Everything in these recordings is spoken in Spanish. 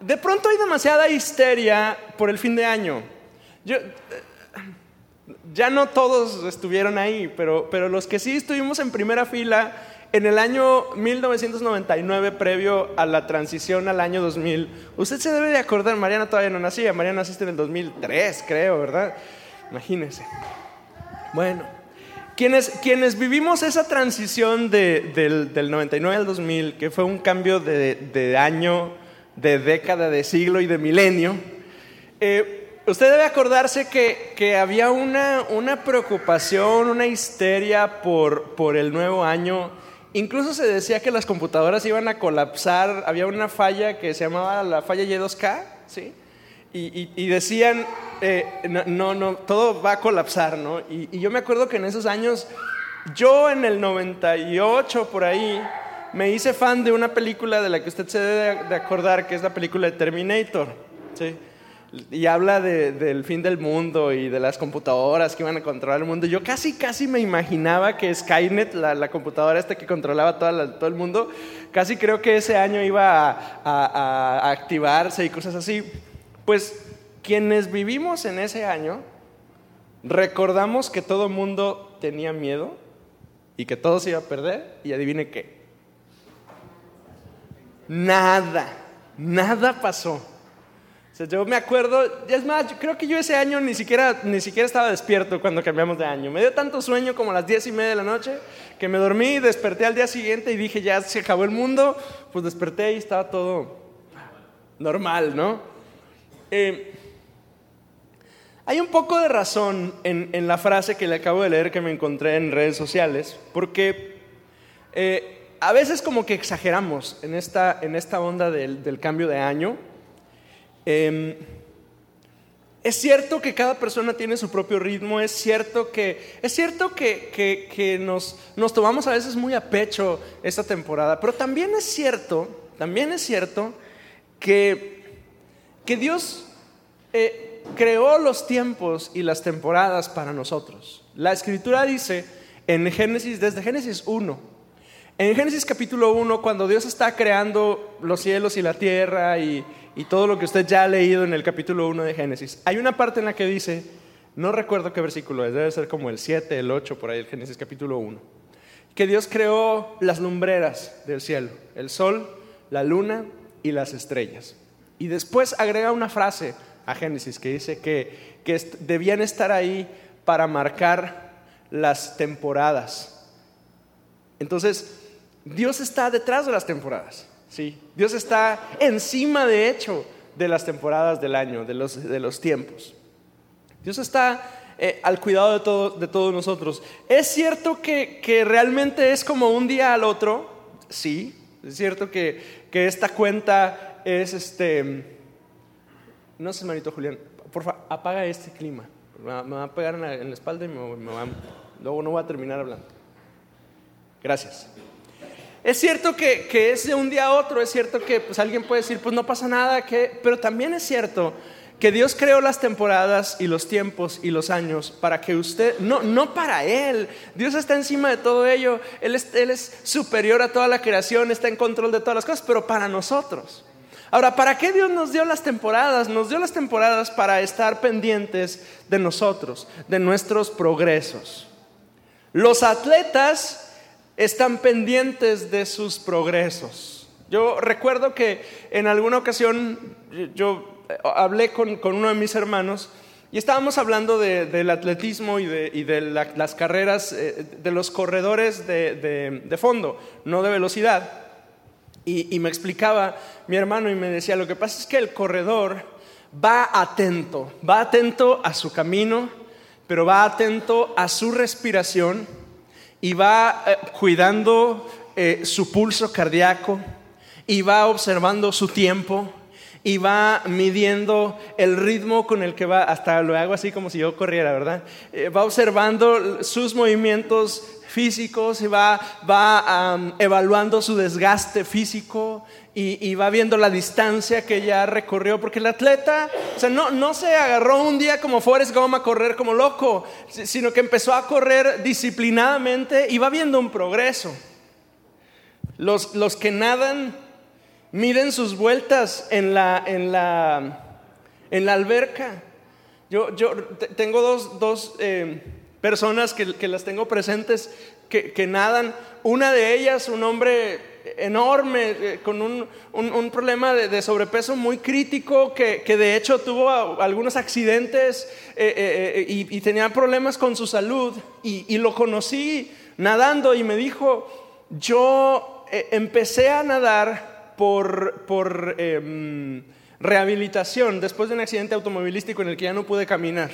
de pronto hay demasiada histeria por el fin de año. Yo, eh, ya no todos estuvieron ahí, pero, pero los que sí estuvimos en primera fila en el año 1999, previo a la transición al año 2000, usted se debe de acordar, Mariana todavía no nacía, Mariana naciste en el 2003, creo, ¿verdad? Imagínese. Bueno, quienes, quienes vivimos esa transición del, 99 al 2000, que fue un cambio de, año, de década, de siglo y de milenio, eh, usted debe acordarse que, que había una, una, preocupación, una histeria por, por el nuevo año Incluso se decía que las computadoras iban a colapsar, había una falla que se llamaba la falla Y2K, ¿sí? Y, decían, eh, no, no, todo va a colapsar, ¿no? Y, yo me acuerdo que en esos años, yo en el 98 por ahí, me hice fan de una película de la que usted se debe de acordar, que es la película de Terminator, ¿sí? y habla del fin del mundo y de las computadoras que iban a controlar el mundo. Yo casi, casi me imaginaba que Skynet, la, computadora esta que controlaba todo el mundo, casi creo que ese año iba a, activarse y cosas así. Pues quienes vivimos en ese año, recordamos que todo el mundo tenía miedo y que todo se iba a perder y adivine qué. Nada, nada pasó yo me acuerdo, es más, creo que yo ese año ni siquiera, ni siquiera estaba despierto cuando cambiamos de año. Me dio tanto sueño como a las diez y media de la noche que me dormí, desperté al día siguiente y dije, ya se acabó el mundo. Pues desperté y estaba todo normal, ¿no? Eh, hay un poco de razón en, la frase que le acabo de leer que me encontré en redes sociales, porque eh, a veces como que exageramos en esta, en esta onda del cambio de año Em, es cierto que cada persona tiene su propio ritmo, es cierto que, es cierto que, nos, nos, tomamos a veces muy a pecho esta temporada, pero también es cierto, también es cierto que, que Dios eh, creó los tiempos y las temporadas para nosotros. La escritura dice en Génesis, desde Génesis 1, en Génesis capítulo 1, cuando Dios está creando los cielos y la tierra y, todo lo que usted ya ha leído en el capítulo 1 de Génesis, hay una parte en la que dice, no recuerdo qué versículo es, debe ser como el 7, el 8, por ahí, el Génesis capítulo 1, que Dios creó las lumbreras del cielo, el sol, la luna y las estrellas. Y después agrega una frase a Génesis que dice que debían estar ahí para marcar las temporadas. Entonces, Dios está detrás de las temporadas. ¿sí? Dios está encima, de hecho, de las temporadas del año, de los, de los tiempos. Dios está eh, al cuidado de, todo, de todos nosotros. ¿Es cierto que, que, realmente es como un día al otro? Sí. Es cierto que, que esta cuenta es este... No sé, manito Julián, por favor, apaga este clima. Me va, a pegar en la, espalda y luego no voy a terminar hablando. Gracias. Es cierto que, es de un día a otro, es cierto que pues, alguien puede decir, pues no pasa nada, que, pero también es cierto que Dios creó las temporadas y los tiempos y los años para que usted, no, no para Él, Dios está encima de todo ello, él es, él es superior a toda la creación, está en control de todas las cosas, pero para nosotros. Ahora, ¿para qué Dios nos dio las temporadas? Nos dio las temporadas para estar pendientes de nosotros, de nuestros progresos. Los atletas están pendientes de sus progresos. Yo recuerdo que en alguna ocasión yo hablé con, uno de mis hermanos y estábamos hablando del atletismo y de, las carreras, eh, de los corredores de, fondo, no de velocidad. Y, y me explicaba mi hermano y me decía, lo que pasa es que el corredor va atento, va atento a su camino, pero va atento a su respiración y va eh, cuidando eh, su pulso cardíaco y va observando su tiempo y va midiendo el ritmo con el que va, hasta lo hago así como si yo corriera, ¿verdad? Eh, va observando sus movimientos físicos y va, va evaluando su desgaste físico y, va viendo la distancia que ya recorrió, porque el atleta, o sea, no, no se agarró un día como Forrest Gump a correr como loco, sino que empezó a correr disciplinadamente y va viendo un progreso. Los, los que nadan miden sus vueltas en la, en la, en la alberca. Yo, yo tengo dos, dos eh, personas que, que, las tengo presentes que, que, nadan. Una de ellas, un hombre enorme, eh, con un, un, problema de, sobrepeso muy crítico, que, que de hecho tuvo algunos accidentes eh, eh, y, tenía problemas con su salud. Y, y lo conocí nadando y me dijo, yo empecé a nadar por... por eh, rehabilitación después de un accidente automovilístico en el que ya no pude caminar.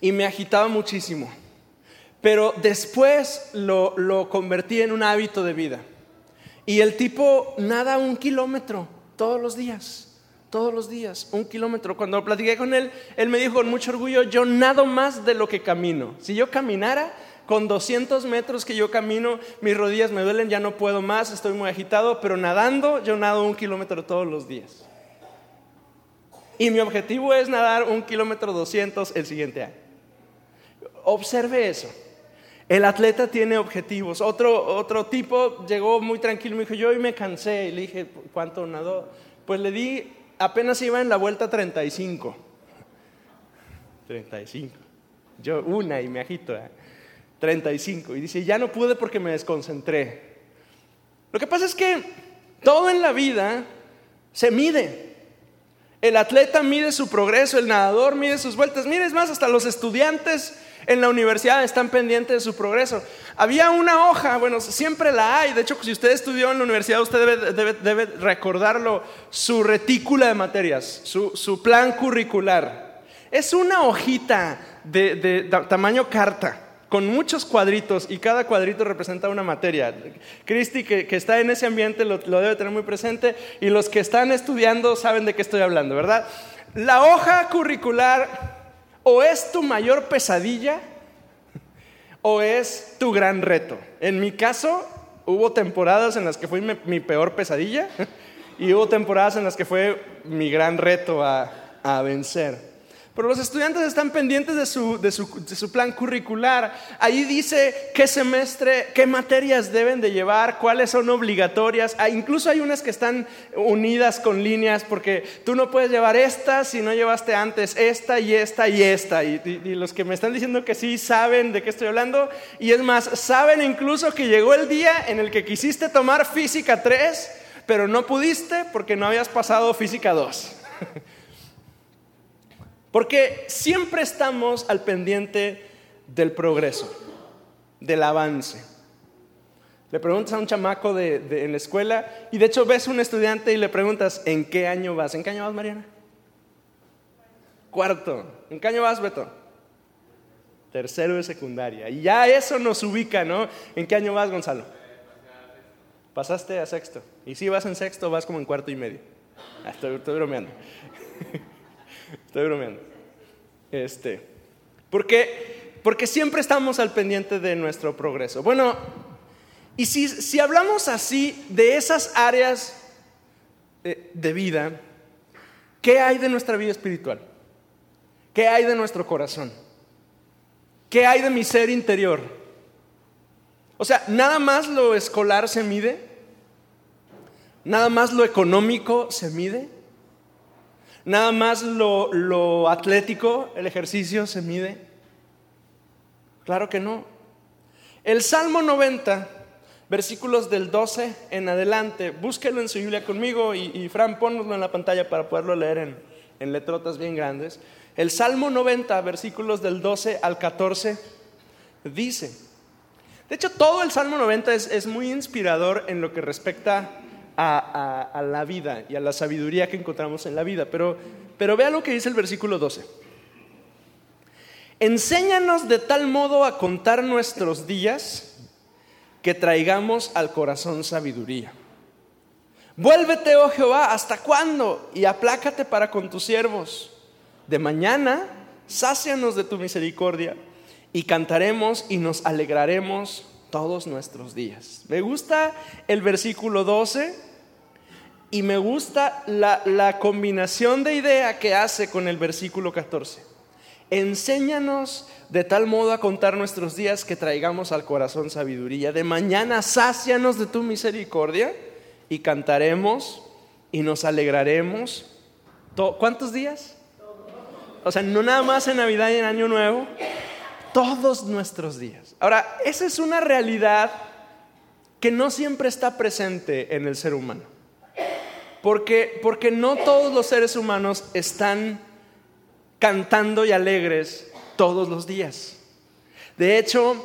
Y me agitaba muchísimo. Pero después lo, lo convertí en un hábito de vida. Y el tipo nada un kilómetro todos los días. Todos los días, un kilómetro. Cuando platiqué con él, él me dijo con mucho orgullo, yo nado más de lo que camino. Si yo caminara, con 200 metros que yo camino, mis rodillas me duelen, ya no puedo más, estoy muy agitado, pero nadando, yo nado un kilómetro todos los días. Y mi objetivo es nadar un kilómetro 200 el siguiente año. Observe eso. El atleta tiene objetivos. Otro, otro tipo llegó muy tranquilo y me dijo, yo hoy me cansé. Y le dije, ¿cuánto nadó? Pues le di, apenas iba en la vuelta 35. 35. Yo una y me agito. ¿eh? 35. Y dice, ya no pude porque me desconcentré. Lo que pasa es que todo en la vida se mide. El atleta mide su progreso, el nadador mide sus vueltas. Mire, es más, hasta los estudiantes en la universidad están pendientes de su progreso. Había una hoja, bueno, siempre la hay. De hecho, si usted estudió en la universidad, usted debe, debe, debe recordarlo, su retícula de materias, su, su, plan curricular. Es una hojita de, de, tamaño carta con muchos cuadritos y cada cuadrito representa una materia. Cristi, que, que está en ese ambiente, lo, lo, debe tener muy presente y los que están estudiando saben de qué estoy hablando, ¿verdad? La hoja curricular o es tu mayor pesadilla o es tu gran reto. En mi caso, hubo temporadas en las que fue mi, peor pesadilla y hubo temporadas en las que fue mi gran reto a, a vencer. Pero los estudiantes están pendientes de su, de, su, de su, plan curricular. Ahí dice qué semestre, qué materias deben de llevar, cuáles son obligatorias. Ah, incluso hay unas que están unidas con líneas porque tú no puedes llevar esta si no llevaste antes esta y esta y esta. Y, y, y los que me están diciendo que sí saben de qué estoy hablando. Y es más, saben incluso que llegó el día en el que quisiste tomar física 3, pero no pudiste porque no habías pasado física 2. Porque siempre estamos al pendiente del progreso, del avance. Le preguntas a un chamaco de, de, en la escuela y de hecho ves a un estudiante y le preguntas, ¿en qué año vas? ¿En qué año vas, Mariana? Cuarto. ¿En qué año vas, Beto? Tercero de secundaria. Y ya eso nos ubica, ¿no? ¿En qué año vas, Gonzalo? Pasaste a sexto. Y si vas en sexto, vas como en cuarto y medio. Ah, estoy, estoy bromeando. Estoy bromeando. Este, porque, porque siempre estamos al pendiente de nuestro progreso. Bueno, y si, si hablamos así de esas áreas de, de vida, ¿qué hay de nuestra vida espiritual? ¿Qué hay de nuestro corazón? ¿Qué hay de mi ser interior? O sea, nada más lo escolar se mide, nada más lo económico se mide. Nada más lo, lo, atlético, el ejercicio se mide. Claro que no. El Salmo 90, versículos del 12 en adelante, búsquelo en su Biblia conmigo y, y Fran, ponnoslo en la pantalla para poderlo leer en, en letrotas bien grandes. El Salmo 90, versículos del 12 al 14, dice, de hecho todo el Salmo 90 es, es muy inspirador en lo que respecta a, la vida y a la sabiduría que encontramos en la vida. Pero, pero vea lo que dice el versículo 12. Enséñanos de tal modo a contar nuestros días que traigamos al corazón sabiduría. Vuélvete, oh Jehová, ¿hasta cuándo? Y aplácate para con tus siervos. De mañana, sácianos de tu misericordia y cantaremos y nos alegraremos todos nuestros días. Me gusta el versículo 12 y me gusta la, la, combinación de idea que hace con el versículo 14. Enséñanos de tal modo a contar nuestros días que traigamos al corazón sabiduría. De mañana sácianos de tu misericordia y cantaremos y nos alegraremos. ¿Cuántos días? O sea, no nada más en Navidad y en Año Nuevo, todos nuestros días. Ahora, esa es una realidad que no siempre está presente en el ser humano. Porque, porque no todos los seres humanos están cantando y alegres todos los días. De hecho,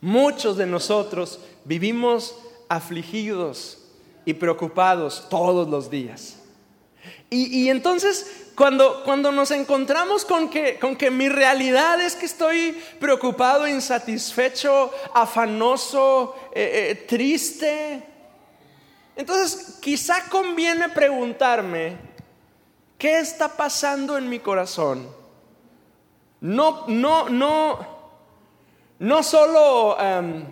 muchos de nosotros vivimos afligidos y preocupados todos los días. Y, entonces, cuando, cuando, nos encontramos con que, con que mi realidad es que estoy preocupado, insatisfecho, afanoso, eh, eh, triste, entonces quizá conviene preguntarme, ¿qué está pasando en mi corazón? No, no, no, no solo... Em,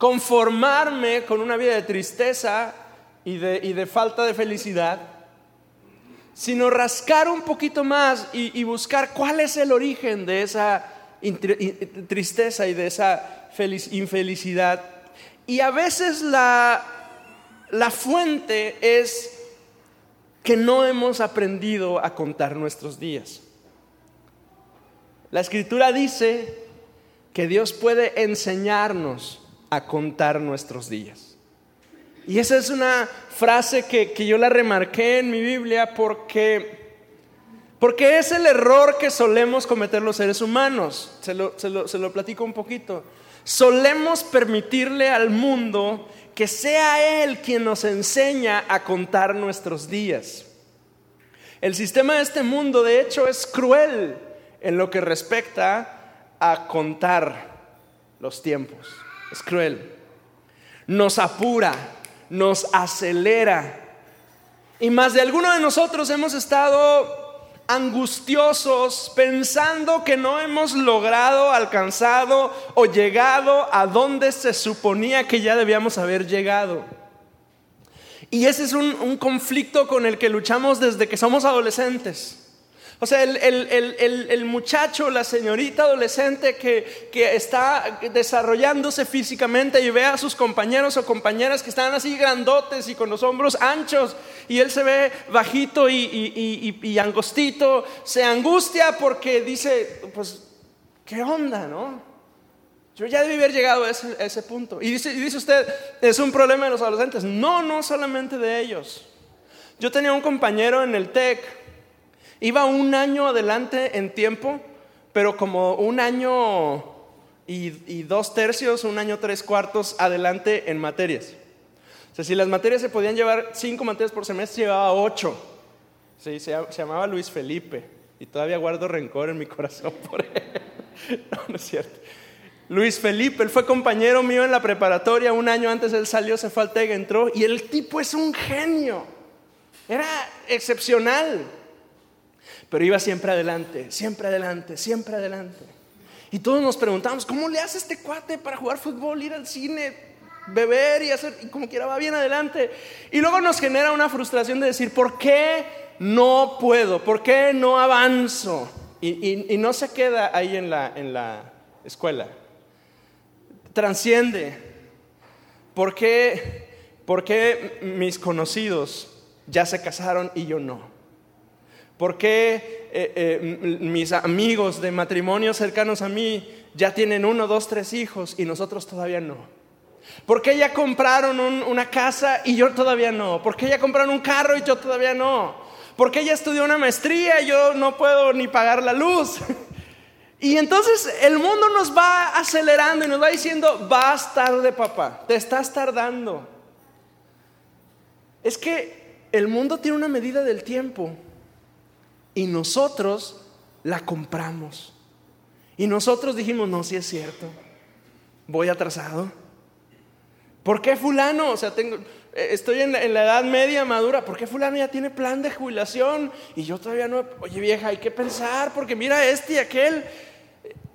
conformarme con una vida de tristeza y de, falta de felicidad, sino rascar un poquito más y, buscar cuál es el origen de esa tristeza y de esa infelicidad. Y a veces la, la fuente es que no hemos aprendido a contar nuestros días. La escritura dice que Dios puede enseñarnos a contar nuestros días. Y esa es una frase que, yo la remarqué en mi Biblia porque, porque es el error que solemos cometer los seres humanos. Se lo, se lo platico un poquito. Solemos permitirle al mundo que sea Él quien nos enseña a contar nuestros días. El sistema de este mundo, de hecho, es cruel en lo que respecta a contar los tiempos es cruel. Nos apura, nos acelera. Y más de alguno de nosotros hemos estado angustiosos pensando que no hemos logrado, alcanzado o llegado a donde se suponía que ya debíamos haber llegado. Y ese es un, un conflicto con el que luchamos desde que somos adolescentes. O sea, el, muchacho, la señorita adolescente que, está desarrollándose físicamente y ve a sus compañeros o compañeras que están así grandotes y con los hombros anchos y él se ve bajito y, angostito, se angustia porque dice, pues, ¿qué onda, no? Yo ya debí haber llegado a ese, ese punto. Y dice, y dice usted, es un problema de los adolescentes. No, no solamente de ellos. Yo tenía un compañero en el TEC Iba un año adelante en tiempo, pero como un año y, dos tercios, un año tres cuartos adelante en materias. O sea, si las materias se podían llevar cinco materias por semestre, llevaba ocho. Sí, se, llamaba Luis Felipe y todavía guardo rencor en mi corazón por él. No, no es cierto. Luis Felipe, él fue compañero mío en la preparatoria, un año antes él salió, se fue al TEG, entró y el tipo es un genio. Era excepcional. Pero iba siempre adelante, siempre adelante, siempre adelante. Y todos nos preguntamos, ¿cómo le hace este cuate para jugar fútbol, ir al cine, beber y hacer, y como quiera va bien adelante? Y luego nos genera una frustración de decir, ¿por qué no puedo? ¿Por qué no avanzo? Y, no se queda ahí en la, en la escuela. Transciende. ¿Por qué, ¿Por qué mis conocidos ya se casaron y yo no? ¿Por qué eh, eh, mis amigos de matrimonio cercanos a mí ya tienen uno, dos, tres hijos y nosotros todavía no? ¿Por qué ya compraron una casa y yo todavía no? ¿Por qué ya compraron un carro y yo todavía no? ¿Por qué ya estudió una maestría y yo no puedo ni pagar la luz? Y entonces el mundo nos va acelerando y nos va diciendo, vas tarde papá, te estás tardando. Es que el mundo tiene una medida del tiempo y nosotros la compramos. Y nosotros dijimos, no, si es cierto, voy atrasado. ¿Por qué fulano? O sea, tengo, eh, estoy en la, edad media madura, ¿por qué fulano ya tiene plan de jubilación? Y yo todavía no, oye vieja, hay que pensar, porque mira este y aquel.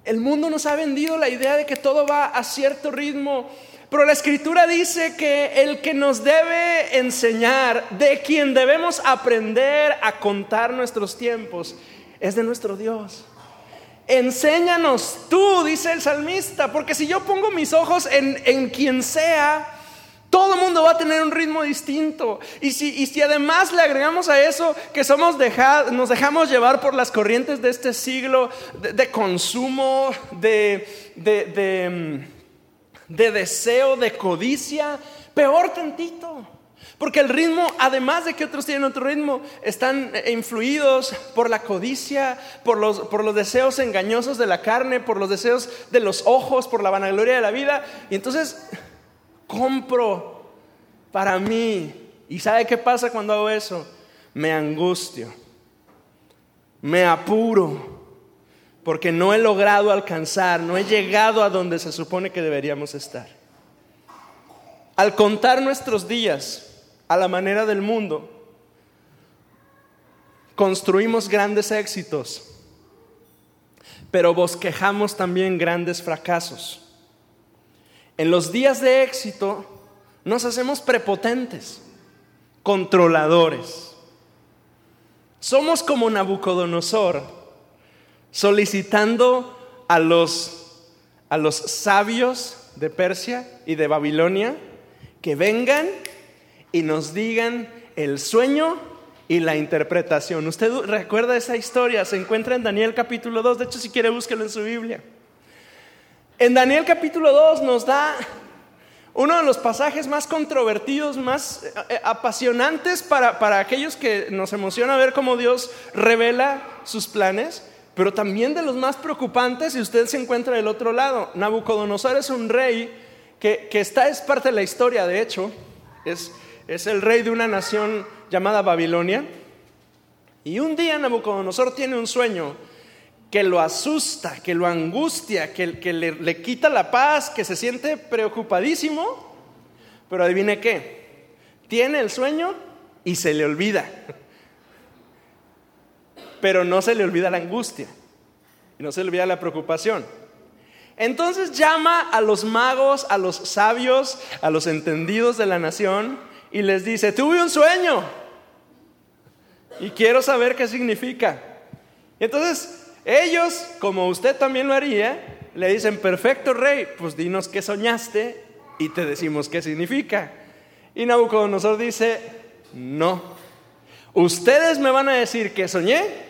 El mundo nos ha vendido la idea de que todo va a cierto ritmo pero la escritura dice que el que nos debe enseñar, de quien debemos aprender a contar nuestros tiempos, es de nuestro Dios. Enséñanos tú, dice el salmista, porque si yo pongo mis ojos en, en quien sea, todo el mundo va a tener un ritmo distinto. Y si, y si además le agregamos a eso que somos nos dejamos llevar por las corrientes de este siglo de, consumo, de, de, de deseo, de codicia, peor tantito. Porque el ritmo, además de que otros tienen otro ritmo, están influidos por la codicia, por los, por los deseos engañosos de la carne, por los deseos de los ojos, por la vanagloria de la vida. Y entonces compro para mí. ¿Y sabe qué pasa cuando hago eso? Me angustio, me apuro, porque no he logrado alcanzar, no he llegado a donde se supone que deberíamos estar. Al contar nuestros días, a la manera del mundo, construimos grandes éxitos, pero bosquejamos también grandes fracasos. En los días de éxito nos hacemos prepotentes, controladores. Somos como Nabucodonosor, solicitando a los, a los sabios de Persia y de Babilonia que vengan y nos digan el sueño y la interpretación. Usted recuerda esa historia, se encuentra en Daniel capítulo 2, de hecho si quiere búsquelo en su Biblia. En Daniel capítulo 2 nos da uno de los pasajes más controvertidos, más eh, eh, apasionantes para, para aquellos que nos emociona ver cómo Dios revela sus planes, pero también de los más preocupantes si usted se encuentra del otro lado. Nabucodonosor es un rey que, que está, es parte de la historia, de hecho, es es el rey de una nación llamada Babilonia. Y un día Nabucodonosor tiene un sueño que lo asusta, que lo angustia, que, le, le, quita la paz, que se siente preocupadísimo. Pero adivine qué, tiene el sueño y se le olvida. Pero no se le olvida la angustia y no se le olvida la preocupación. Entonces llama a los magos, a los sabios, a los entendidos de la nación y les dice, tuve un sueño y quiero saber qué significa. Y entonces ellos, como usted también lo haría, le dicen, perfecto rey, pues dinos qué soñaste y te decimos qué significa. Y Nabucodonosor dice, no, ustedes me van a decir qué soñé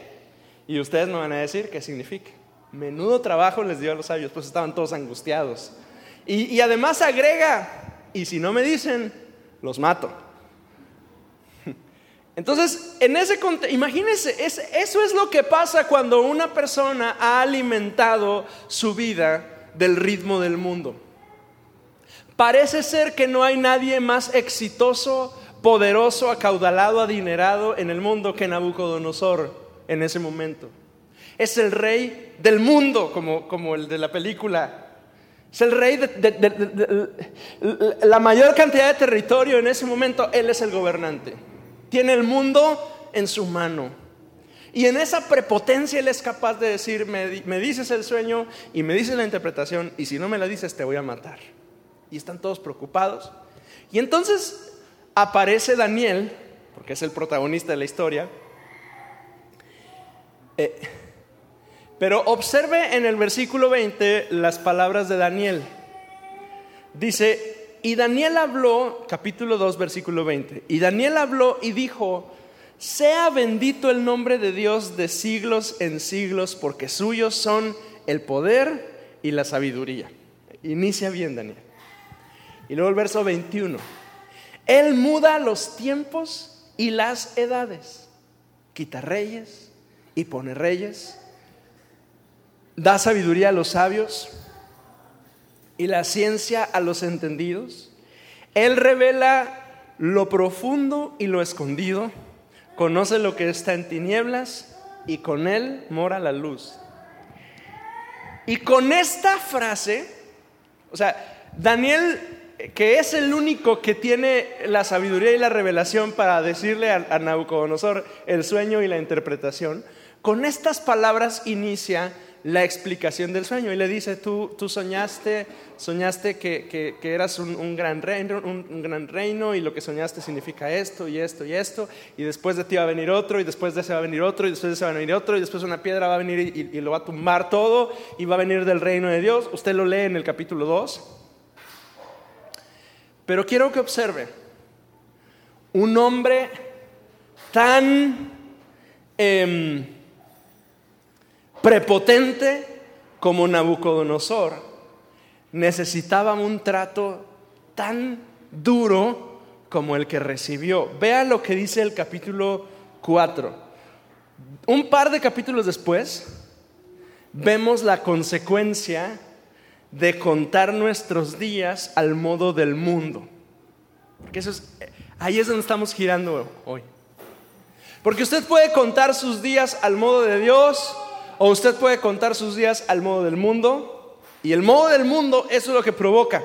y ustedes me van a decir qué significa. Menudo trabajo les dio a los sabios, pues estaban todos angustiados. Y, y además agrega, y si no me dicen, los mato. Entonces, en ese imagínense, eso es lo que pasa cuando una persona ha alimentado su vida del ritmo del mundo. Parece ser que no hay nadie más exitoso, poderoso, acaudalado, adinerado en el mundo que Nabucodonosor en ese momento. Es el rey del mundo, como, como el de la película es el rey de, la mayor cantidad de territorio en ese momento. Él es el gobernante. Tiene el mundo en su mano. Y en esa prepotencia Él es capaz de decir, me, me dices el sueño y me dices la interpretación y si no me la dices te voy a matar. Y están todos preocupados. Y entonces aparece Daniel, porque es el protagonista de la historia. Eh, pero observe en el versículo 20 las palabras de Daniel. Dice, y Daniel habló, capítulo 2, versículo 20, y Daniel habló y dijo, sea bendito el nombre de Dios de siglos en siglos, porque suyos son el poder y la sabiduría. Inicia bien, Daniel. Y luego el verso 21. Él muda los tiempos y las edades. Quita reyes y pone reyes da sabiduría a los sabios y la ciencia a los entendidos. Él revela lo profundo y lo escondido, conoce lo que está en tinieblas y con él mora la luz. Y con esta frase, o sea, Daniel, que es el único que tiene la sabiduría y la revelación para decirle a, a Nabucodonosor el sueño y la interpretación, con estas palabras inicia la explicación del sueño y le dice, tú, tú soñaste, soñaste que, eras un, gran reino, un, gran reino y lo que soñaste significa esto y esto y esto y después de ti va a venir otro y después de ese va a venir otro y después de ese va a venir otro y después una piedra va a venir y, y lo va a tumbar todo y va a venir del reino de Dios. Usted lo lee en el capítulo 2. Pero quiero que observe un hombre tan... Em, prepotente como Nabucodonosor, necesitaba un trato tan duro como el que recibió. Vea lo que dice el capítulo 4. Un par de capítulos después, vemos la consecuencia de contar nuestros días al modo del mundo. Porque eso es, ahí es donde estamos girando hoy. Porque usted puede contar sus días al modo de Dios o usted puede contar sus días al modo del mundo. Y el modo del mundo, eso es lo que provoca.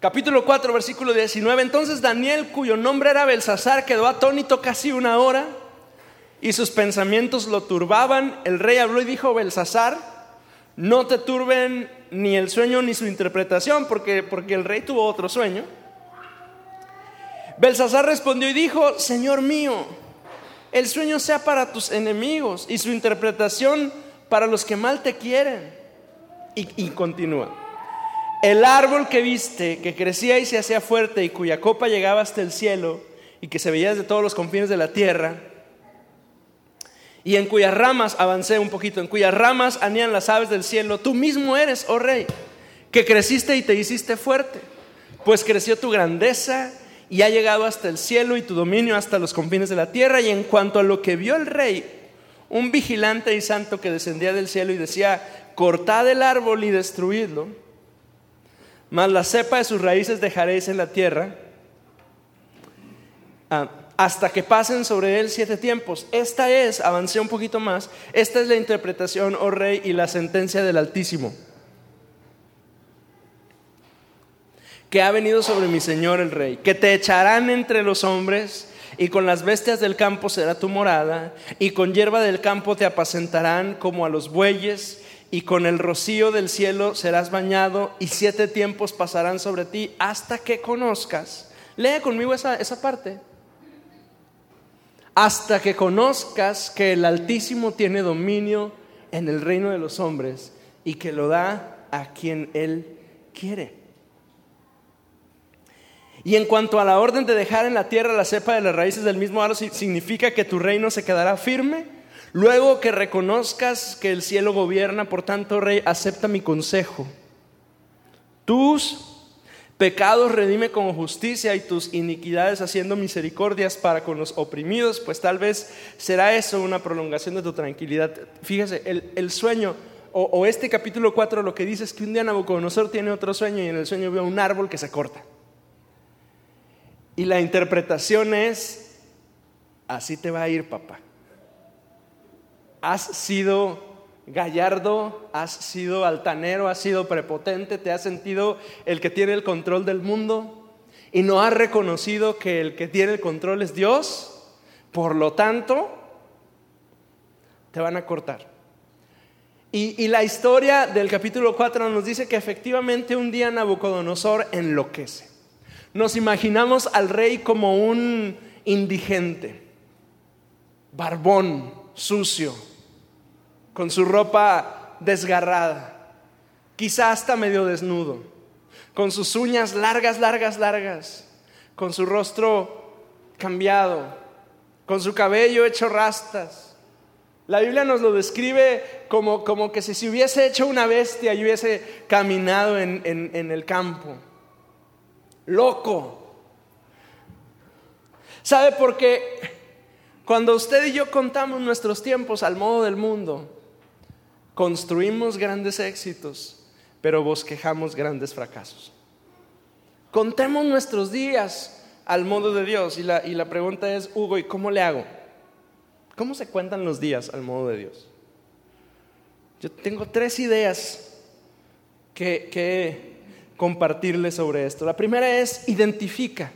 Capítulo 4, versículo 19. Entonces Daniel, cuyo nombre era Belsasar, quedó atónito casi una hora y sus pensamientos lo turbaban. El rey habló y dijo, Belsasar, no te turben ni el sueño ni su interpretación, porque, porque el rey tuvo otro sueño. Belsasar respondió y dijo, Señor mío, el sueño sea para tus enemigos y su interpretación para los que mal te quieren. Y, continúa. El árbol que viste, que crecía y se hacía fuerte y cuya copa llegaba hasta el cielo y que se veía desde todos los confines de la tierra, y en cuyas ramas, avancé un poquito, en cuyas ramas anían las aves del cielo, tú mismo eres, oh rey, que creciste y te hiciste fuerte, pues creció tu grandeza y ha llegado hasta el cielo y tu dominio hasta los confines de la tierra. Y en cuanto a lo que vio el rey, un vigilante y santo que descendía del cielo y decía, cortad el árbol y destruidlo, mas la cepa de sus raíces dejaréis en la tierra, ah, hasta que pasen sobre él siete tiempos. Esta es, avancé un poquito más, esta es la interpretación, oh rey, y la sentencia del Altísimo. Que ha venido sobre mi Señor el Rey, que te echarán entre los hombres y con las bestias del campo será tu morada, y con hierba del campo te apacentarán como a los bueyes, y con el rocío del cielo serás bañado, y siete tiempos pasarán sobre ti hasta que conozcas. Lee conmigo esa, esa parte. Hasta que conozcas que el Altísimo tiene dominio en el reino de los hombres y que lo da a quien Él quiere. Y en cuanto a la orden de dejar en la tierra la cepa de las raíces del mismo árbol, significa que tu reino se quedará firme. Luego que reconozcas que el cielo gobierna, por tanto, rey, acepta mi consejo. Tus pecados redime con justicia y tus iniquidades haciendo misericordias para con los oprimidos, pues tal vez será eso una prolongación de tu tranquilidad. Fíjese, el, sueño o, este capítulo 4 lo que dice es que un día Nabucodonosor tiene otro sueño y en el sueño ve un árbol que se corta. Y la interpretación es, así te va a ir, papá. Has sido gallardo, has sido altanero, has sido prepotente, te has sentido el que tiene el control del mundo y no has reconocido que el que tiene el control es Dios. Por lo tanto, te van a cortar. Y, la historia del capítulo 4 nos dice que efectivamente un día Nabucodonosor enloquece. Nos imaginamos al rey como un indigente, barbón, sucio, con su ropa desgarrada, quizá hasta medio desnudo, con sus uñas largas, largas, largas, con su rostro cambiado, con su cabello hecho rastas. La Biblia nos lo describe como, como que si se hubiese hecho una bestia y hubiese caminado en, en el campo loco. ¿Sabe por qué? Cuando usted y yo contamos nuestros tiempos al modo del mundo, construimos grandes éxitos, pero bosquejamos grandes fracasos. Contemos nuestros días al modo de Dios y la, y la pregunta es, Hugo, ¿y cómo le hago? ¿Cómo se cuentan los días al modo de Dios? Yo tengo tres ideas que, que compartirles sobre esto. La primera es identifica.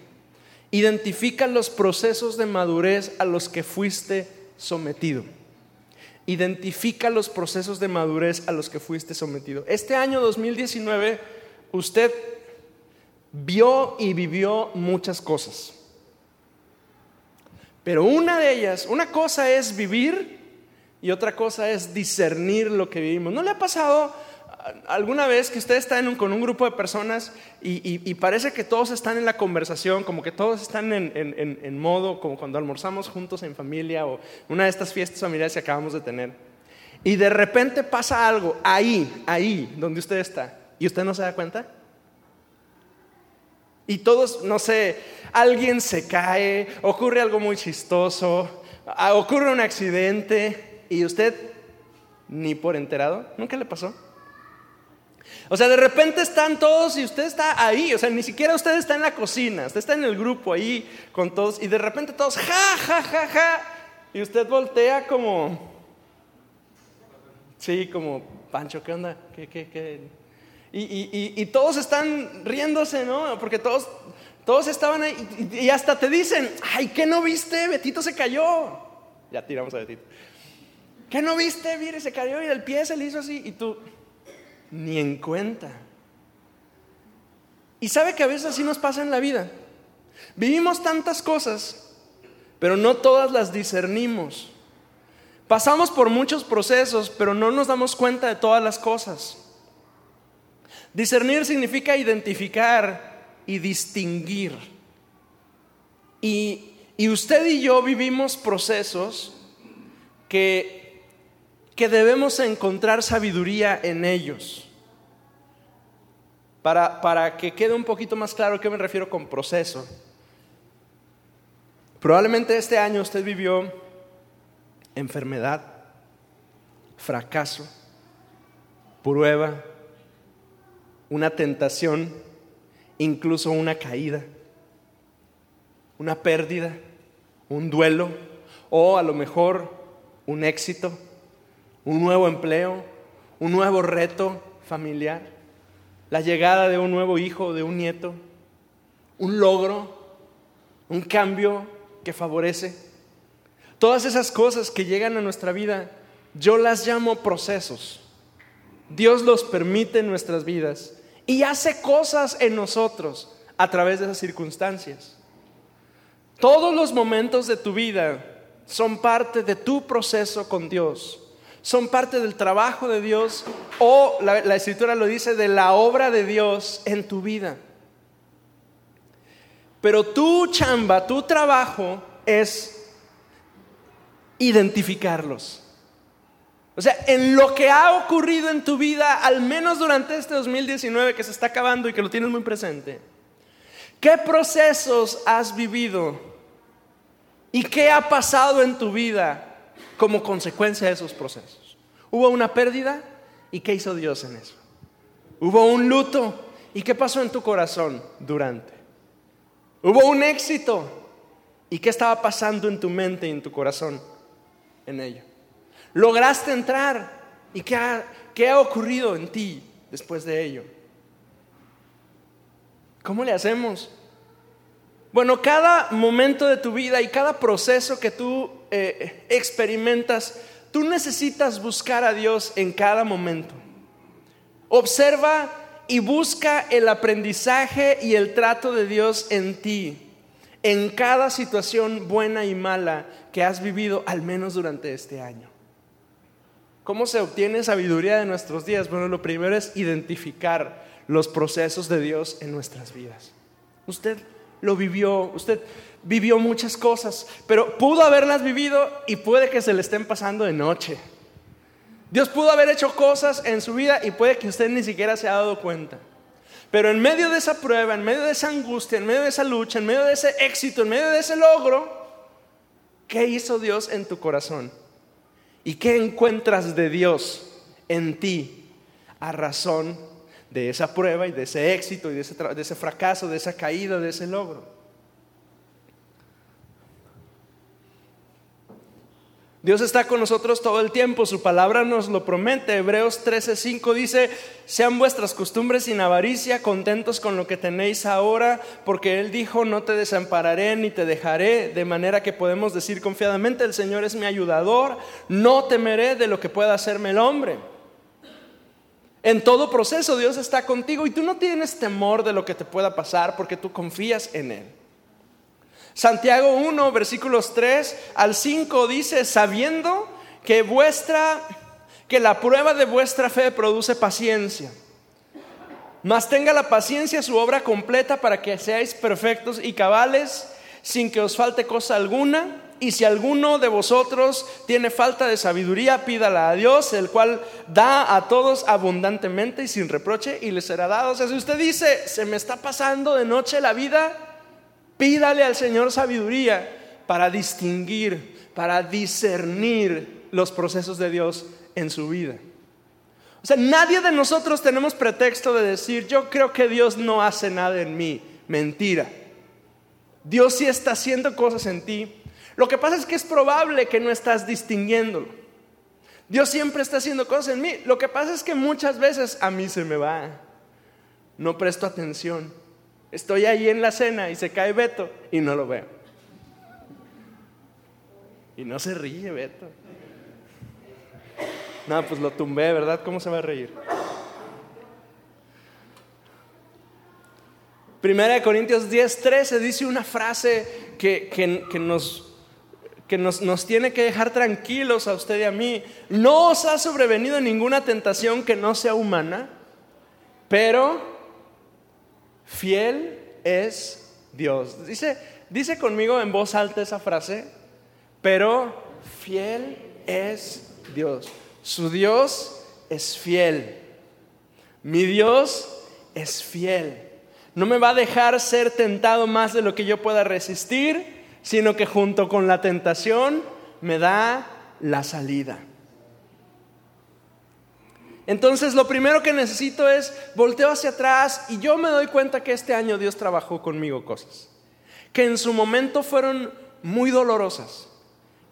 Identifica los procesos de madurez a los que fuiste sometido. Identifica los procesos de madurez a los que fuiste sometido. Este año 2019 usted vio y vivió muchas cosas. Pero una de ellas, una cosa es vivir y otra cosa es discernir lo que vivimos. ¿No le ha pasado alguna vez que usted está con un grupo de personas y, parece que todos están en la conversación, como que todos están en, modo, como cuando almorzamos juntos en familia o una de estas fiestas familiares que acabamos de tener? Y de repente pasa algo ahí, ahí, donde usted está, y usted no se da cuenta. Y todos, no sé, alguien se cae, ocurre algo muy chistoso, ocurre un accidente y usted ni por enterado, ¿nunca le pasó? O sea, de repente están todos y usted está ahí, o sea, ni siquiera usted está en la cocina, usted está en el grupo ahí con todos y de repente todos, ja, ja, ja, ja, y usted voltea como, sí, como, Pancho, ¿qué onda? ¿Qué, qué, qué? Y, todos están riéndose, ¿no? Porque todos, todos estaban ahí y, hasta te dicen, ay, ¿qué no viste? Betito se cayó. Ya tiramos a Betito. ¿Qué no viste? Mire, se cayó y el pie se le hizo así y tú ni en cuenta. Y sabe que a veces así nos pasa en la vida. Vivimos tantas cosas, pero no todas las discernimos. Pasamos por muchos procesos, pero no nos damos cuenta de todas las cosas. Discernir significa identificar y distinguir. Y, usted y yo vivimos procesos que, que debemos encontrar sabiduría en ellos. Para, para que quede un poquito más claro a qué me refiero con proceso. Probablemente este año usted vivió enfermedad, fracaso, prueba, una tentación, incluso una caída, una pérdida, un duelo o a lo mejor un éxito, un nuevo empleo, un nuevo reto familiar, la llegada de un nuevo hijo de un nieto, un logro, un cambio que favorece. Todas esas cosas que llegan a nuestra vida, yo las llamo procesos. Dios los permite en nuestras vidas y hace cosas en nosotros a través de esas circunstancias. Todos los momentos de tu vida son parte de tu proceso con Dios, son parte del trabajo de Dios o la, escritura lo dice de la obra de Dios en tu vida. Pero tu chamba, tu trabajo es identificarlos. O sea, en lo que ha ocurrido en tu vida, al menos durante este 2019 que se está acabando y que lo tienes muy presente, ¿qué procesos has vivido? ¿Y qué ha pasado en tu vida como consecuencia de esos procesos? ¿Hubo una pérdida? ¿Y qué hizo Dios en eso? ¿Hubo un luto? ¿Y qué pasó en tu corazón durante? ¿Hubo un éxito? ¿Y qué estaba pasando en tu mente y en tu corazón en ello? lograste entrar. ¿Y qué ha, ocurrido en ti después de ello? ¿Cómo le hacemos? Bueno, cada momento de tu vida y cada proceso que tú eh, experimentas, tú necesitas buscar a Dios en cada momento. Observa y busca el aprendizaje y el trato de Dios en ti, en cada situación buena y mala que has vivido, al menos durante este año. ¿Cómo se obtiene sabiduría de nuestros días? Bueno, lo primero es identificar los procesos de Dios en nuestras vidas. Usted lo vivió, usted vivió muchas cosas, pero pudo haberlas vivido y puede que se le estén pasando de noche. Dios pudo haber hecho cosas en su vida y puede que usted ni siquiera se haya dado cuenta. Pero en medio de esa prueba, en medio de esa angustia, en medio de esa lucha, en medio de ese éxito, en medio de ese logro, ¿qué hizo Dios en tu corazón? ¿Y qué encuentras de Dios en ti a razón de esa prueba y de ese éxito y de ese, de ese fracaso, de esa caída, de ese logro? Dios está con nosotros todo el tiempo, su palabra nos lo promete. Hebreos 13:5 dice, sean vuestras costumbres sin avaricia, contentos con lo que tenéis ahora, porque Él dijo, no te desampararé ni te dejaré, de manera que podemos decir confiadamente, el Señor es mi ayudador, no temeré de lo que pueda hacerme el hombre. En todo proceso Dios está contigo y tú no tienes temor de lo que te pueda pasar porque tú confías en Él. Santiago 1, versículos 3 al 5 dice, sabiendo que vuestra que la prueba de vuestra fe produce paciencia. Mas tenga la paciencia su obra completa para que seáis perfectos y cabales sin que os falte cosa alguna. Y si alguno de vosotros tiene falta de sabiduría, pídala a Dios, el cual da a todos abundantemente y sin reproche y le será dado. O sea, si usted dice, se me está pasando de noche la vida, Pídale al Señor sabiduría para distinguir, para discernir los procesos de Dios en su vida. O sea, nadie de nosotros tenemos pretexto de decir, yo creo que Dios no hace nada en mí. Mentira. Dios sí está haciendo cosas en ti. Lo que pasa es que es probable que no estás distinguiéndolo. Dios siempre está haciendo cosas en mí. Lo que pasa es que muchas veces a mí se me va. No presto atención. Estoy ahí en la cena y se cae Beto y no lo veo. Y no se ríe Beto. No, pues lo tumbé, ¿verdad? ¿Cómo se va a reír? Primera de Corintios 10, 13 dice una frase que, que, nos, que nos, nos, tiene que dejar tranquilos a usted y a mí. No os ha sobrevenido ninguna tentación que no sea humana, pero Fiel es Dios. Dice, dice conmigo en voz alta esa frase, pero fiel es Dios. Su Dios es fiel. Mi Dios es fiel. No me va a dejar ser tentado más de lo que yo pueda resistir, sino que junto con la tentación me da la salida. Entonces lo primero que necesito es volteo hacia atrás y yo me doy cuenta que este año Dios trabajó conmigo cosas que en su momento fueron muy dolorosas,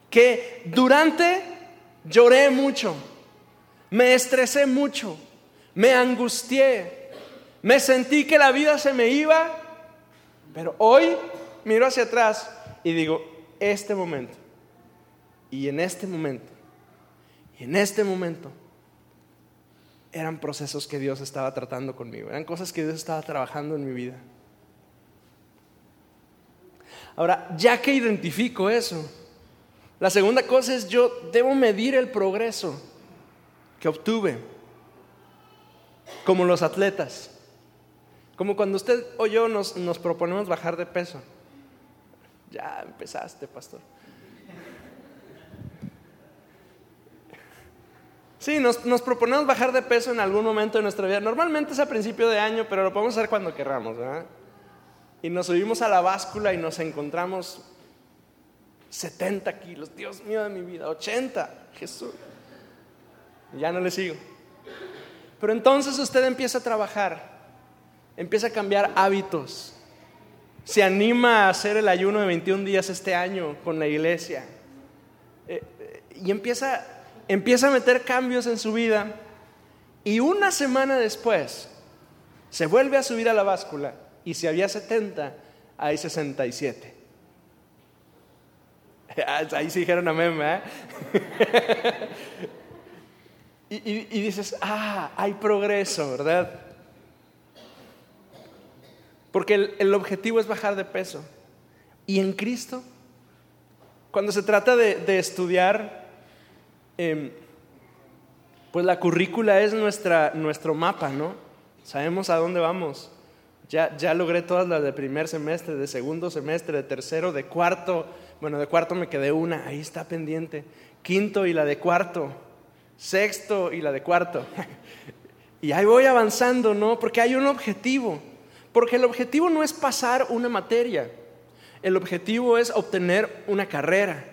que durante lloré mucho, me estresé mucho, me angustié, me sentí que la vida se me iba, pero hoy miro hacia atrás y digo, este momento, y en este momento, y en este momento, eran procesos que Dios estaba tratando conmigo, eran cosas que Dios estaba trabajando en mi vida. Ahora, ya que identifico eso, la segunda cosa es yo debo medir el progreso que obtuve, como los atletas, como cuando usted o yo nos, nos proponemos bajar de peso. Ya empezaste, pastor. Sí, nos, proponemos bajar de peso en algún momento de nuestra vida. Normalmente es a principio de año, pero lo podemos hacer cuando querramos, ¿verdad? Y nos subimos a la báscula y nos encontramos 70 kilos. Dios mío de mi vida, 80. Jesús. Ya no le sigo. Pero entonces usted empieza a trabajar, empieza a cambiar hábitos. Se anima a hacer el ayuno de 21 días este año con la iglesia. Eh, eh, y empieza empieza a meter cambios en su vida y una semana después se vuelve a subir a la báscula y si había 70, hay 67. Ahí sí dijeron amén, ¿eh? y, y, dices, ah, hay progreso, ¿verdad? Porque el, objetivo es bajar de peso. Y en Cristo, cuando se trata de estudiar Em, pues la currícula es nuestra, nuestro mapa, ¿no? Sabemos a dónde vamos. Ya, ya logré todas las de primer semestre, de segundo semestre, de tercero, de cuarto. Bueno, de cuarto me quedé una, ahí está pendiente. Quinto y la de cuarto. Sexto y la de cuarto. y ahí voy avanzando, ¿no? Porque hay un objetivo. Porque el objetivo no es pasar una materia. El objetivo es obtener una carrera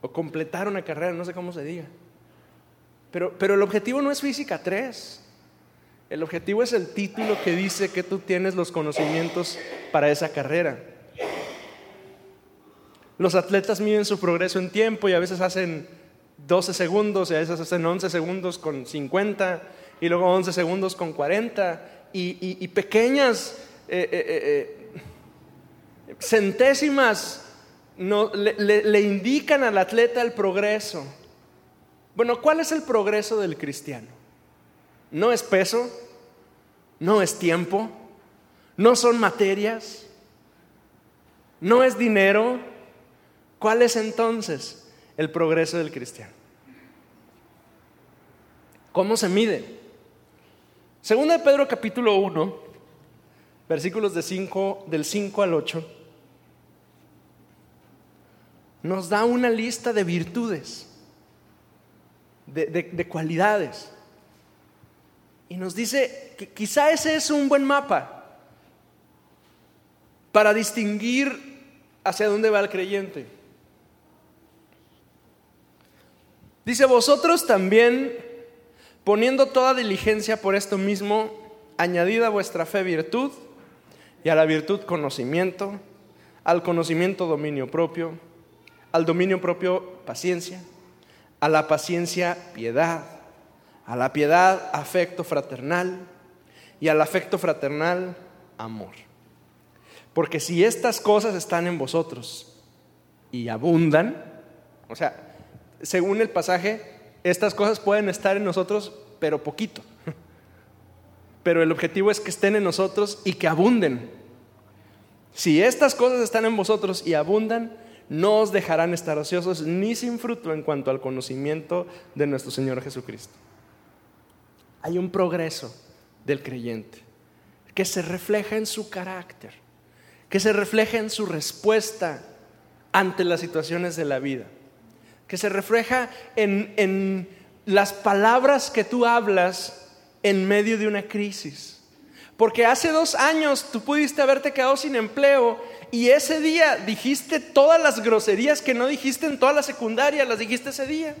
o completar una carrera, no sé cómo se diga. Pero, pero el objetivo no es física 3. El objetivo es el título que dice que tú tienes los conocimientos para esa carrera. Los atletas miden su progreso en tiempo y a veces hacen 12 segundos y a veces hacen 11 segundos con 50 y luego 11 segundos con 40 y, pequeñas eh, eh, eh, centésimas le indican al atleta el progreso. Bueno, ¿cuál es el progreso del cristiano? No es peso, no es tiempo, no son materias, no es dinero. ¿Cuál es entonces el progreso del cristiano? ¿Cómo se mide? Segunda de Pedro capítulo 1, versículos de 5, del 5 al 8, nos da una lista de virtudes, de cualidades. Y nos dice que quizá ese es un buen mapa para distinguir hacia dónde va el creyente. Dice, vosotros también, poniendo toda diligencia por esto mismo, añadida a vuestra fe virtud, y a la virtud conocimiento, al conocimiento dominio propio, al dominio propio paciencia, a la paciencia piedad a la piedad afecto fraternal y al afecto fraternal amor. Porque si estas cosas están en vosotros y abundan, o sea, según el pasaje, estas cosas pueden estar en nosotros, pero poquito. Pero el objetivo es que estén en nosotros y que abunden. Si estas cosas están en vosotros y abundan, no os dejarán estar ociosos ni sin fruto en cuanto al conocimiento de nuestro Señor Jesucristo hay un progreso del creyente que se refleja en su carácter, que se refleja en su respuesta ante las situaciones de la vida, que se refleja en, las palabras que tú hablas en medio de una crisis. Porque hace dos años tú pudiste haberte quedado sin empleo y ese día dijiste todas las groserías que no dijiste en toda la secundaria, las dijiste ese día.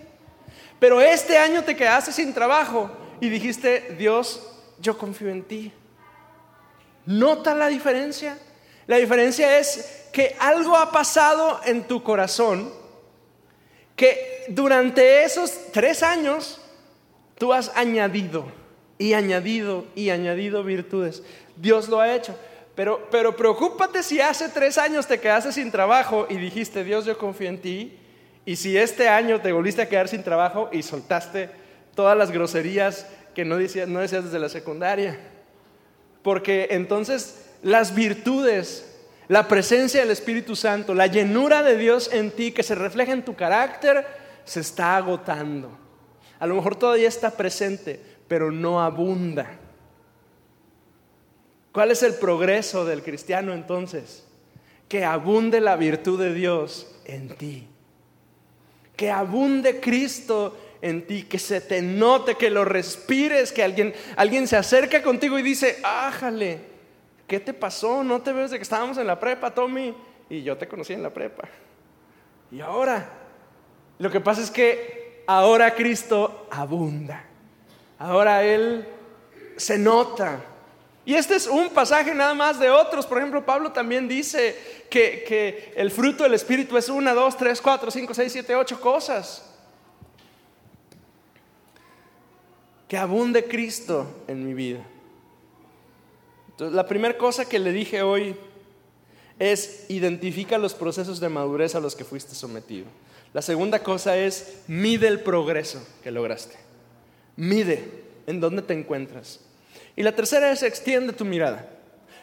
Pero este año te quedaste sin trabajo y dijiste, Dios, yo confío en ti. ¿Nota la diferencia? La diferencia es que algo ha pasado en tu corazón que durante esos tres años tú has añadido y añadido y añadido virtudes. Dios lo ha hecho. Pero, pero preocúpate si hace tres años te quedaste sin trabajo y dijiste, Dios, yo confío en ti. Y si este año te volviste a quedar sin trabajo y soltaste todas las groserías que no decías, no decías desde la secundaria. Porque entonces las virtudes, la presencia del Espíritu Santo, la llenura de Dios en ti que se refleja en tu carácter, se está agotando. A lo mejor todavía está presente, pero no abunda. ¿Cuál es el progreso del cristiano entonces? Que abunde la virtud de Dios en ti. Que abunde Cristo en ti, que se te note, que lo respires, que alguien, alguien se acerca contigo y dice, ájale, ¿qué te pasó? ¿No te ves de que estábamos en la prepa, Tommy? Y yo te conocí en la prepa. Y ahora, lo que pasa es que ahora Cristo abunda. Ahora Él se nota. Y este es un pasaje nada más de otros. Por ejemplo, Pablo también dice que, que el fruto del Espíritu es una, dos, tres, cuatro, cinco, seis, siete, ocho cosas. que abunde Cristo en mi vida. Entonces, la primera cosa que le dije hoy es identifica los procesos de madurez a los que fuiste sometido. La segunda cosa es mide el progreso que lograste. Mide en dónde te encuentras. Y la tercera es extiende tu mirada.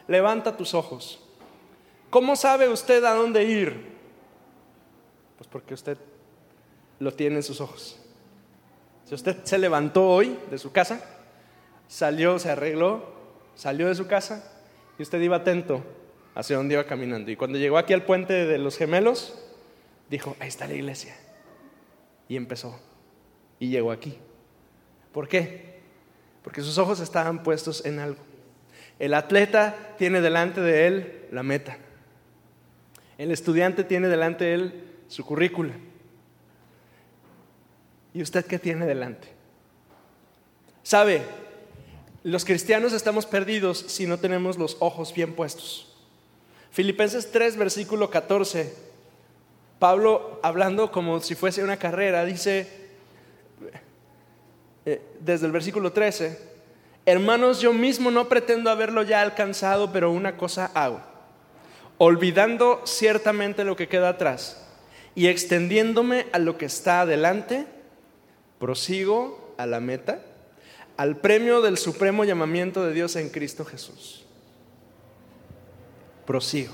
Levanta tus ojos. ¿Cómo sabe usted a dónde ir? Pues porque usted lo tiene en sus ojos. Si usted se levantó hoy de su casa, salió, se arregló, salió de su casa y usted iba atento hacia donde iba caminando. Y cuando llegó aquí al puente de los gemelos, dijo, ahí está la iglesia. Y empezó. Y llegó aquí. ¿Por qué? Porque sus ojos estaban puestos en algo. El atleta tiene delante de él la meta. El estudiante tiene delante de él su currícula. ¿Y usted qué tiene delante? ¿Sabe? Los cristianos estamos perdidos si no tenemos los ojos bien puestos. Filipenses 3, versículo 14, Pablo, hablando como si fuese una carrera, dice, eh, desde el versículo 13, hermanos, yo mismo no pretendo haberlo ya alcanzado, pero una cosa hago, olvidando ciertamente lo que queda atrás y extendiéndome a lo que está adelante, prosigo a la meta, al premio del supremo llamamiento de Dios en Cristo Jesús. Prosigo.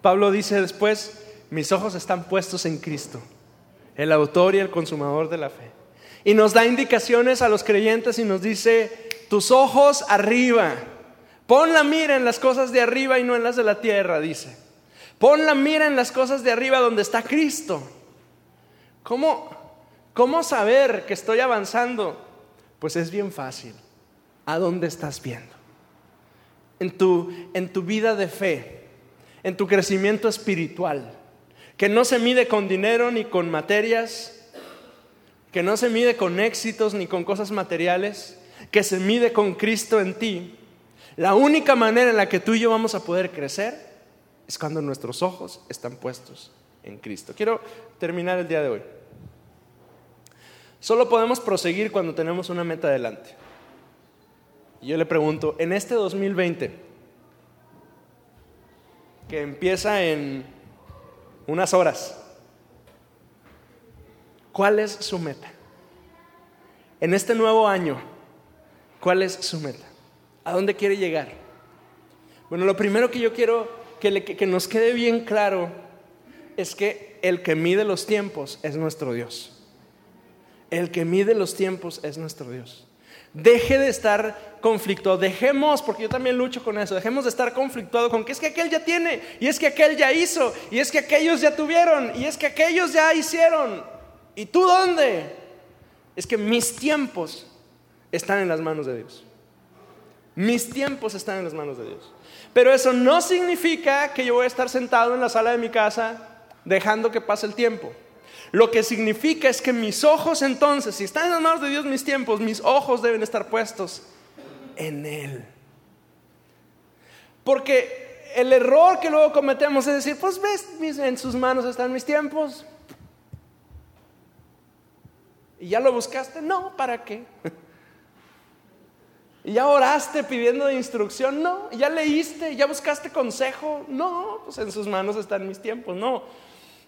Pablo dice después, mis ojos están puestos en Cristo, el autor y el consumador de la fe. Y nos da indicaciones a los creyentes y nos dice, tus ojos arriba, pon la mira en las cosas de arriba y no en las de la tierra, dice. Pon la mira en las cosas de arriba donde está Cristo. ¿Cómo, cómo saber que estoy avanzando? Pues es bien fácil. ¿A dónde estás viendo? En tu, en tu vida de fe en tu crecimiento espiritual, que no se mide con dinero ni con materias, que no se mide con éxitos ni con cosas materiales, que se mide con Cristo en ti. La única manera en la que tú y yo vamos a poder crecer es cuando nuestros ojos están puestos en Cristo. Quiero terminar el día de hoy. Solo podemos proseguir cuando tenemos una meta adelante. Y yo le pregunto, en este 2020, que empieza en unas horas. ¿Cuál es su meta? En este nuevo año, ¿cuál es su meta? ¿A dónde quiere llegar? Bueno, lo primero que yo quiero que, que nos quede bien claro es que el que mide los tiempos es nuestro Dios. El que mide los tiempos es nuestro Dios. Deje de estar conflictuado, dejemos, porque yo también lucho con eso, dejemos de estar conflictuado con que es que aquel ya tiene, y es que aquel ya hizo, y es que aquellos ya tuvieron, y es que aquellos ya hicieron. ¿Y tú dónde? Es que mis tiempos están en las manos de Dios. Mis tiempos están en las manos de Dios. Pero eso no significa que yo voy a estar sentado en la sala de mi casa dejando que pase el tiempo. Lo que significa es que mis ojos entonces, si están en las manos de Dios mis tiempos, mis ojos deben estar puestos en Él. Porque el error que luego cometemos es decir, pues ves, en sus manos están mis tiempos. ¿Y ya lo buscaste? No, ¿para qué? ¿Y ya oraste pidiendo instrucción? No. ¿Y ya leíste? ¿Ya buscaste consejo? No, pues en sus manos están mis tiempos. No.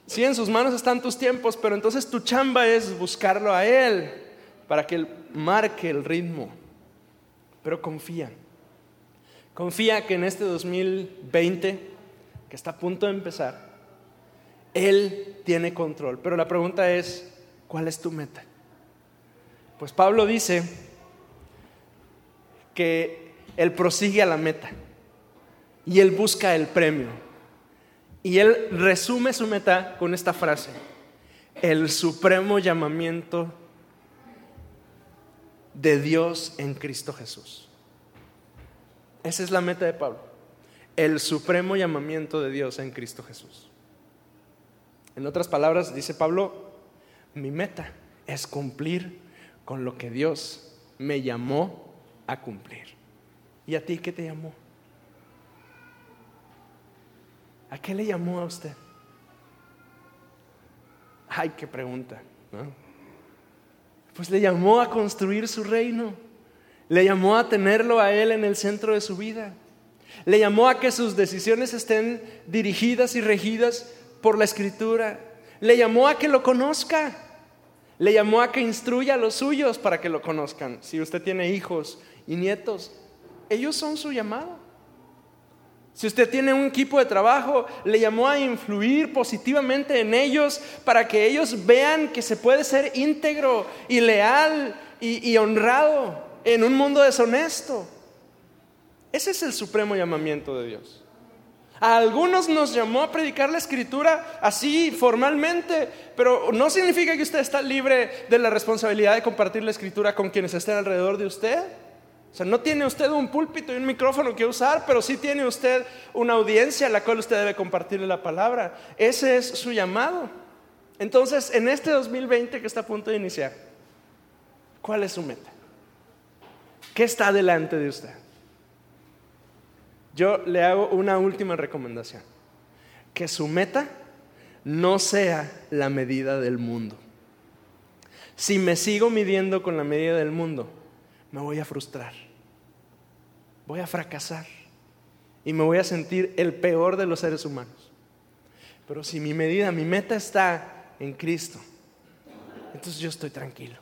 Sí, en sus manos están tus tiempos, pero entonces tu chamba es buscarlo a Él para que Él marque el ritmo. Pero confía. Confía que en este 2020, que está a punto de empezar, Él tiene control. Pero la pregunta es, ¿cuál es tu meta? Pues Pablo dice que Él prosigue a la meta y Él busca el premio. Y Él resume su meta con esta frase, el supremo llamamiento de Dios en Cristo Jesús. Esa es la meta de Pablo. El supremo llamamiento de Dios en Cristo Jesús. En otras palabras, dice Pablo, mi meta es cumplir con lo que Dios me llamó a cumplir. ¿Y a ti qué te llamó? ¿A qué le llamó a usted? Ay, qué pregunta. Pues le llamó a construir su reino. Le llamó a tenerlo a Él en el centro de su vida. Le llamó a que sus decisiones estén dirigidas y regidas por la escritura. Le llamó a que lo conozca. Le llamó a que instruya a los suyos para que lo conozcan. Si usted tiene hijos y nietos, ellos son su llamado. Si usted tiene un equipo de trabajo, le llamó a influir positivamente en ellos para que ellos vean que se puede ser íntegro y leal y, honrado en un mundo deshonesto. Ese es el supremo llamamiento de Dios. A algunos nos llamó a predicar la escritura así formalmente, pero no significa que usted está libre de la responsabilidad de compartir la escritura con quienes estén alrededor de usted. O sea, no tiene usted un púlpito y un micrófono que usar, pero sí tiene usted una audiencia a la cual usted debe compartirle la palabra. Ese es su llamado. Entonces, en este 2020 que está a punto de iniciar, ¿cuál es su meta? ¿Qué está delante de usted? Yo le hago una última recomendación. que su meta no sea la medida del mundo. Si me sigo midiendo con la medida del mundo, me voy a frustrar, voy a fracasar y me voy a sentir el peor de los seres humanos. Pero si mi medida, mi meta está en Cristo, entonces yo estoy tranquilo.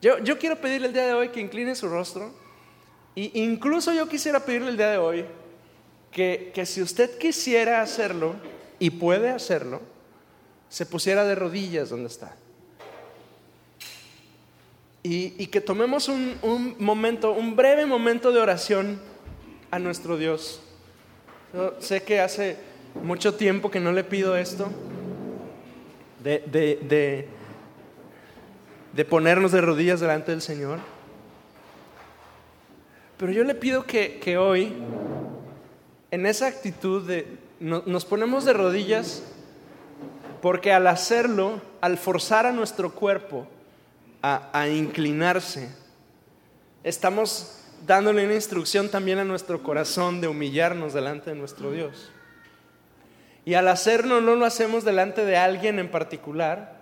Yo, yo quiero pedirle el día de hoy que incline su rostro. E incluso yo quisiera pedirle el día de hoy que, que si usted quisiera hacerlo y puede hacerlo, se pusiera de rodillas donde está. Y, y que tomemos un, un, momento, un breve momento de oración a nuestro Dios. Sé que hace mucho tiempo que no le pido esto, de, de de ponernos de rodillas delante del Señor. Pero yo le pido que, hoy, en esa actitud de nos ponemos de rodillas, porque al hacerlo, al forzar a nuestro cuerpo a, a inclinarse, estamos dándole una instrucción también a nuestro corazón de humillarnos delante de nuestro Dios. Y al hacerlo no lo hacemos delante de alguien en particular,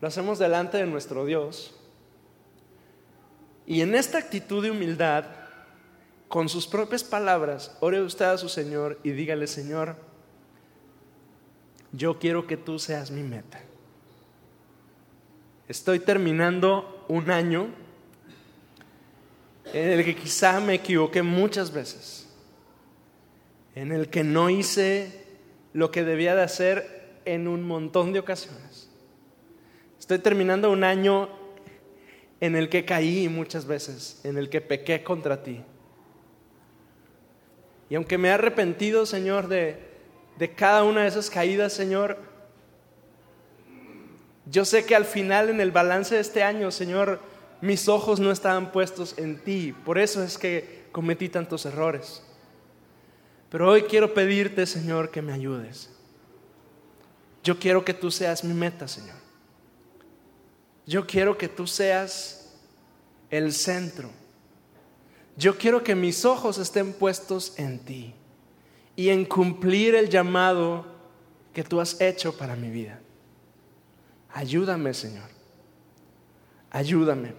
lo hacemos delante de nuestro Dios. Y en esta actitud de humildad, con sus propias palabras, ore usted a su Señor y dígale, Señor, yo quiero que tú seas mi meta. Estoy terminando un año en el que quizá me equivoqué muchas veces, en el que no hice lo que debía de hacer en un montón de ocasiones. Estoy terminando un año en el que caí muchas veces, en el que pequé contra ti. Y aunque me he arrepentido, Señor, de, de cada una de esas caídas, Señor, yo sé que al final en el balance de este año, Señor, mis ojos no estaban puestos en ti. Por eso es que cometí tantos errores. Pero hoy quiero pedirte, Señor, que me ayudes. Yo quiero que tú seas mi meta, Señor. Yo quiero que tú seas el centro. Yo quiero que mis ojos estén puestos en ti y en cumplir el llamado que tú has hecho para mi vida. Ayúdame, Señor. Ayúdame.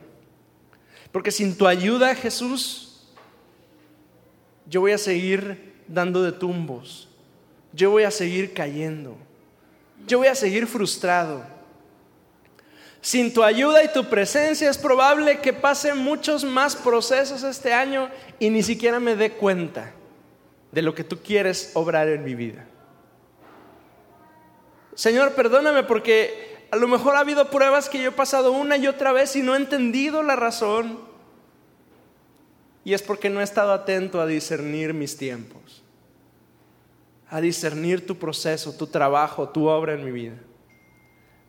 Porque sin tu ayuda, Jesús, yo voy a seguir dando de tumbos. Yo voy a seguir cayendo. Yo voy a seguir frustrado. Sin tu ayuda y tu presencia es probable que pase muchos más procesos este año y ni siquiera me dé cuenta de lo que tú quieres obrar en mi vida. Señor, perdóname porque a lo mejor ha habido pruebas que yo he pasado una y otra vez y no he entendido la razón. Y es porque no he estado atento a discernir mis tiempos, a discernir tu proceso, tu trabajo, tu obra en mi vida.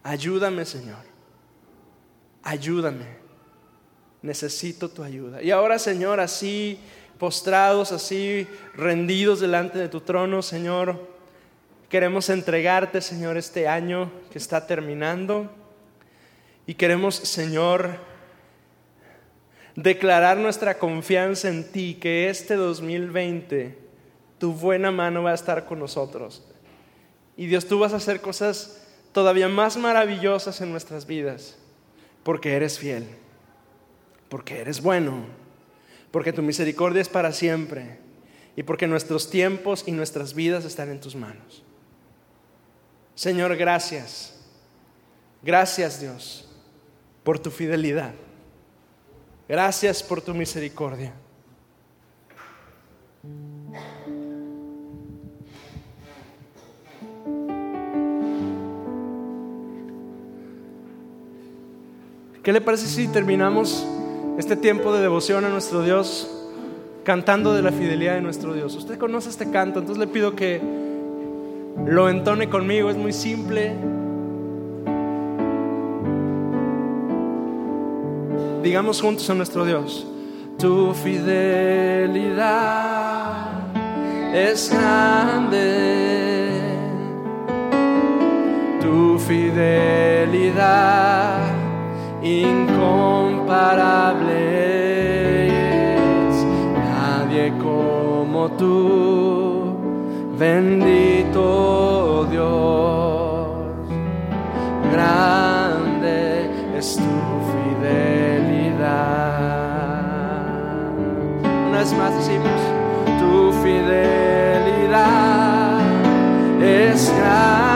Ayúdame, Señor ayúdame, necesito tu ayuda. Y ahora, Señor, así postrados, así rendidos delante de tu trono, Señor, queremos entregarte, Señor, este año que está terminando. Y queremos, Señor, declarar nuestra confianza en ti, que este 2020 tu buena mano va a estar con nosotros. Y Dios, tú vas a hacer cosas todavía más maravillosas en nuestras vidas porque eres fiel, porque eres bueno, porque tu misericordia es para siempre y porque nuestros tiempos y nuestras vidas están en tus manos. Señor, gracias. Gracias Dios por tu fidelidad. Gracias por tu misericordia. ¿Qué le parece si terminamos este tiempo de devoción a nuestro Dios cantando de la fidelidad de nuestro Dios? Usted conoce este canto, entonces le pido que lo entone conmigo, es muy simple. Digamos juntos a nuestro Dios, tu fidelidad es grande, tu fidelidad incomparable Nadie como tú, Bendito Dios, grande es tu fidelidad. Una vez más decimos, tu fidelidad es grande.